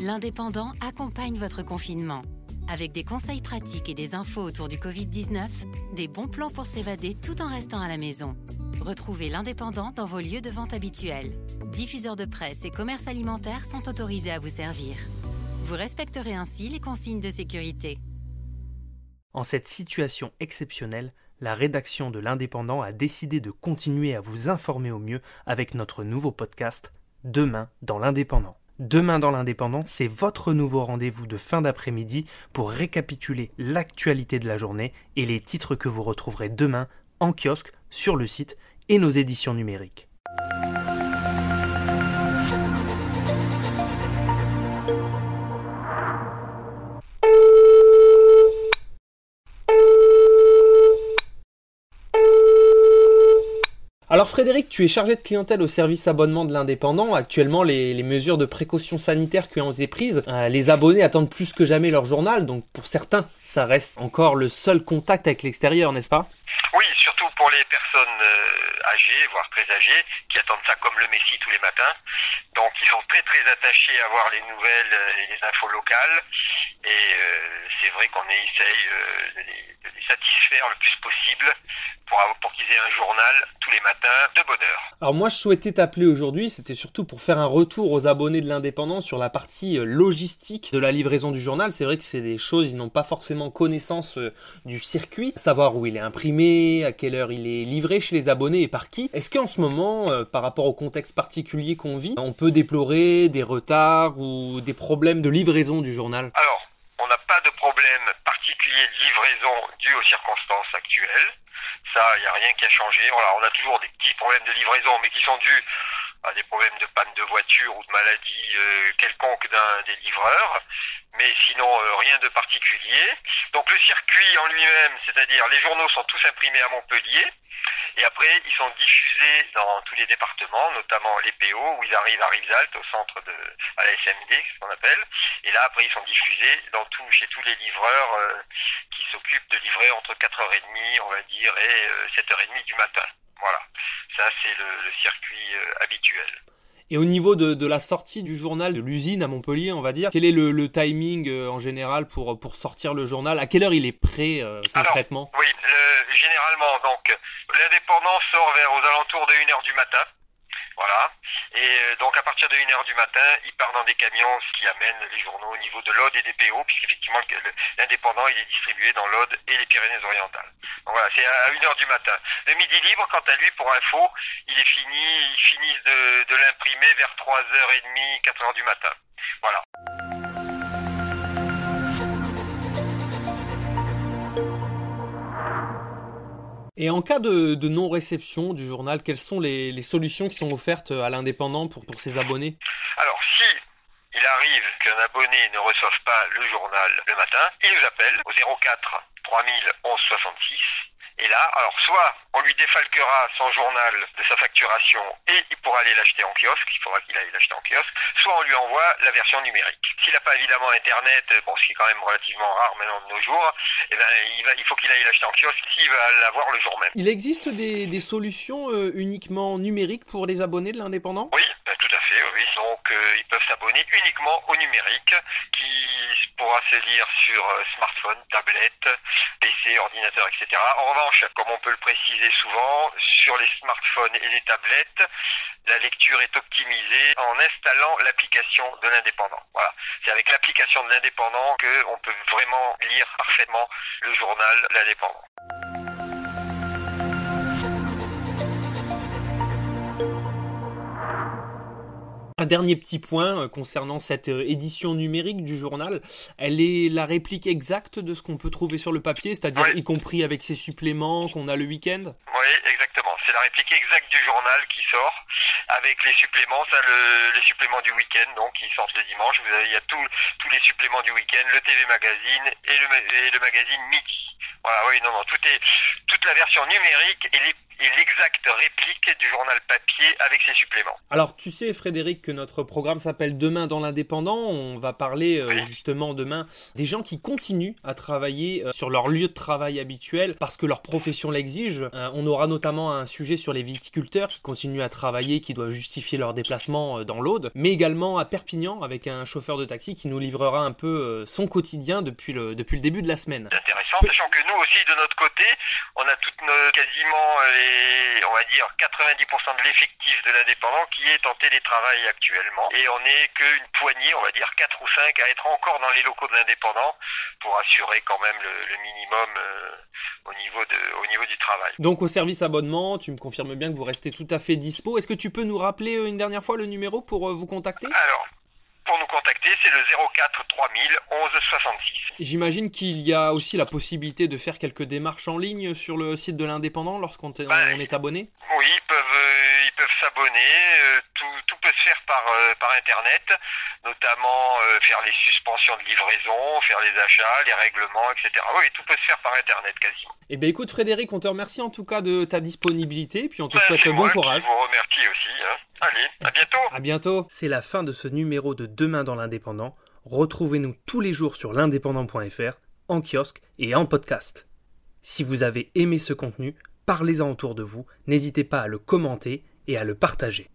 L'Indépendant accompagne votre confinement. Avec des conseils pratiques et des infos autour du Covid-19, des bons plans pour s'évader tout en restant à la maison. Retrouvez l'Indépendant dans vos lieux de vente habituels. Diffuseurs de presse et commerces alimentaires sont autorisés à vous servir. Vous respecterez ainsi les consignes de sécurité. En cette situation exceptionnelle, la rédaction de l'Indépendant a décidé de continuer à vous informer au mieux avec notre nouveau podcast Demain dans l'Indépendant. Demain dans l'Indépendant, c'est votre nouveau rendez-vous de fin d'après-midi pour récapituler l'actualité de la journée et les titres que vous retrouverez demain en kiosque, sur le site et nos éditions numériques. Alors Frédéric, tu es chargé de clientèle au service abonnement de l'indépendant. Actuellement, les, mesures de précaution sanitaire qui ont été prises, euh, les abonnés attendent plus que jamais leur journal. Donc pour certains, ça reste encore le seul contact avec l'extérieur, n'est-ce pas? Oui, surtout pour les personnes euh, âgées, voire très âgées, qui attendent ça comme le Messie tous les matins. Donc ils sont très très attachés à voir les nouvelles euh, et les infos locales. Et c'est vrai qu'on essaye de les satisfaire le plus possible pour, pour qu'ils aient un journal tous les matins de bonne heure. Alors moi je souhaitais t'appeler aujourd'hui, c'était surtout pour faire un retour aux abonnés de l'indépendant sur la partie euh, logistique de la livraison du journal. C'est vrai que c'est des choses, ils n'ont pas forcément connaissance euh, du circuit, savoir où il est imprimé, à quelle heure il est livré chez les abonnés et par qui. Est-ce qu'en ce moment, euh, par rapport au contexte particulier qu'on vit, on peut déplorer des retards ou des problèmes de livraison du journal? Alors, on n'a pas de problème particulier de livraison dû aux circonstances actuelles. Ça, il n'y a rien qui a changé. on a toujours des petits problèmes de livraison, mais qui sont dus à des problèmes de panne de voiture ou de maladie euh, quelconque d'un des livreurs, mais sinon euh, rien de particulier. Donc le circuit en lui-même, c'est-à-dire les journaux sont tous imprimés à Montpellier, et après ils sont diffusés dans tous les départements, notamment les PO, où ils arrivent à Rivesaltes, au centre de, à la SMD, ce qu'on appelle, et là après ils sont diffusés dans tout, chez tous les livreurs euh, qui s'occupent de livrer entre 4h30, on va dire, et 7h30 du matin. Voilà, ça c'est le, circuit euh, habituel. Et au niveau de, la sortie du journal de l'usine à Montpellier, on va dire, quel est le, timing euh, en général pour, pour sortir le journal? À quelle heure il est prêt euh, concrètement? Oui, généralement, donc, l'indépendant sort vers aux alentours de 1h du matin. Voilà. Et euh, donc à partir de 1h du matin, il part dans des camions, ce qui amène les journaux au niveau de l'Aude et des PO, puisqu'effectivement l'indépendant il est distribué dans l'Aude et les Pyrénées-Orientales. Donc voilà, c'est à 1h du matin. Le midi libre, quant à lui, pour info, il est fini, ils finissent de, de l'imprimer vers 3h30, 4h du matin. Voilà. Et en cas de, non-réception du journal, quelles sont les, solutions qui sont offertes à l'indépendant pour, pour ses abonnés? Alors, si il arrive qu'un abonné ne reçoive pas le journal le matin, il nous appelle au 04 3000 11 66 et là, alors soit on lui défalquera son journal de sa facturation et il pourra aller l'acheter en kiosque, il faudra qu'il aille l'acheter en kiosque, soit on lui envoie la version numérique. S'il n'a pas évidemment Internet, bon, ce qui est quand même relativement rare maintenant de nos jours, eh ben, il, va, il faut qu'il aille l'acheter en kiosque s'il va l'avoir le jour même. Il existe des, des solutions euh, uniquement numériques pour les abonnés de l'indépendant? Oui, ben, tout à fait, oui. Donc euh, ils peuvent s'abonner uniquement au numérique qui pourra se lire sur euh, smartphone, tablette, PC, ordinateur, etc. En revanche, comme on peut le préciser souvent, sur les smartphones et les tablettes, la lecture est optimisée en installant l'application de l'indépendant. Voilà. C'est avec l'application de l'indépendant qu'on peut vraiment lire parfaitement le journal L'Indépendant. Un dernier petit point euh, concernant cette euh, édition numérique du journal, elle est la réplique exacte de ce qu'on peut trouver sur le papier, c'est-à-dire y compris avec ces suppléments qu'on a le week-end? Oui, exactement. C'est la réplique exacte du journal qui sort avec les suppléments, ça, le, les suppléments du week-end, donc qui sortent le dimanche. Vous avez, il y a tous les suppléments du week-end, le TV magazine et le, et le magazine Midi. Voilà, oui, non, non, tout est, toute la version numérique et les et l'exacte réplique du journal papier avec ses suppléments. Alors tu sais Frédéric que notre programme s'appelle Demain dans l'indépendant. On va parler euh, justement demain des gens qui continuent à travailler euh, sur leur lieu de travail habituel parce que leur profession l'exige. Euh, on aura notamment un sujet sur les viticulteurs qui continuent à travailler, qui doivent justifier leur déplacement dans l'Aude, mais également à Perpignan avec un chauffeur de taxi qui nous livrera un peu son quotidien depuis le, depuis le début de la semaine. C'est intéressant, sachant que nous aussi de notre côté, on a toutes nos, quasiment les, on va dire 90% de l'effectif de l'indépendant qui est en télétravail actuellement et on n'est qu'une poignée, on va dire 4 ou 5 à être encore dans les locaux de l'indépendant pour assurer quand même le, minimum euh, au, niveau de, au niveau du travail. Donc au service abonnement, tu me confirmes bien que vous restez tout à fait dispo. Est-ce que tu peux nous rappeler euh, une dernière fois le numéro pour euh, vous contacter? Alors, pour nous contacter, c'est le 04 3000 11 66. J'imagine qu'il y a aussi la possibilité de faire quelques démarches en ligne sur le site de l'indépendant lorsqu'on est, bah, est abonné? Oui, ils peuvent, ils peuvent s'abonner. tout, tout, peut se faire par, par Internet notamment euh, faire les suspensions de livraison, faire les achats, les règlements, etc. Oui, tout peut se faire par Internet quasiment. Eh bien écoute Frédéric, on te remercie en tout cas de ta disponibilité, puis on te ben, souhaite bon courage. Je vous remercie aussi. Hein. Allez, à bientôt. À bientôt. C'est la fin de ce numéro de Demain dans l'Indépendant. Retrouvez-nous tous les jours sur l'indépendant.fr, en kiosque et en podcast. Si vous avez aimé ce contenu, parlez-en autour de vous, n'hésitez pas à le commenter et à le partager.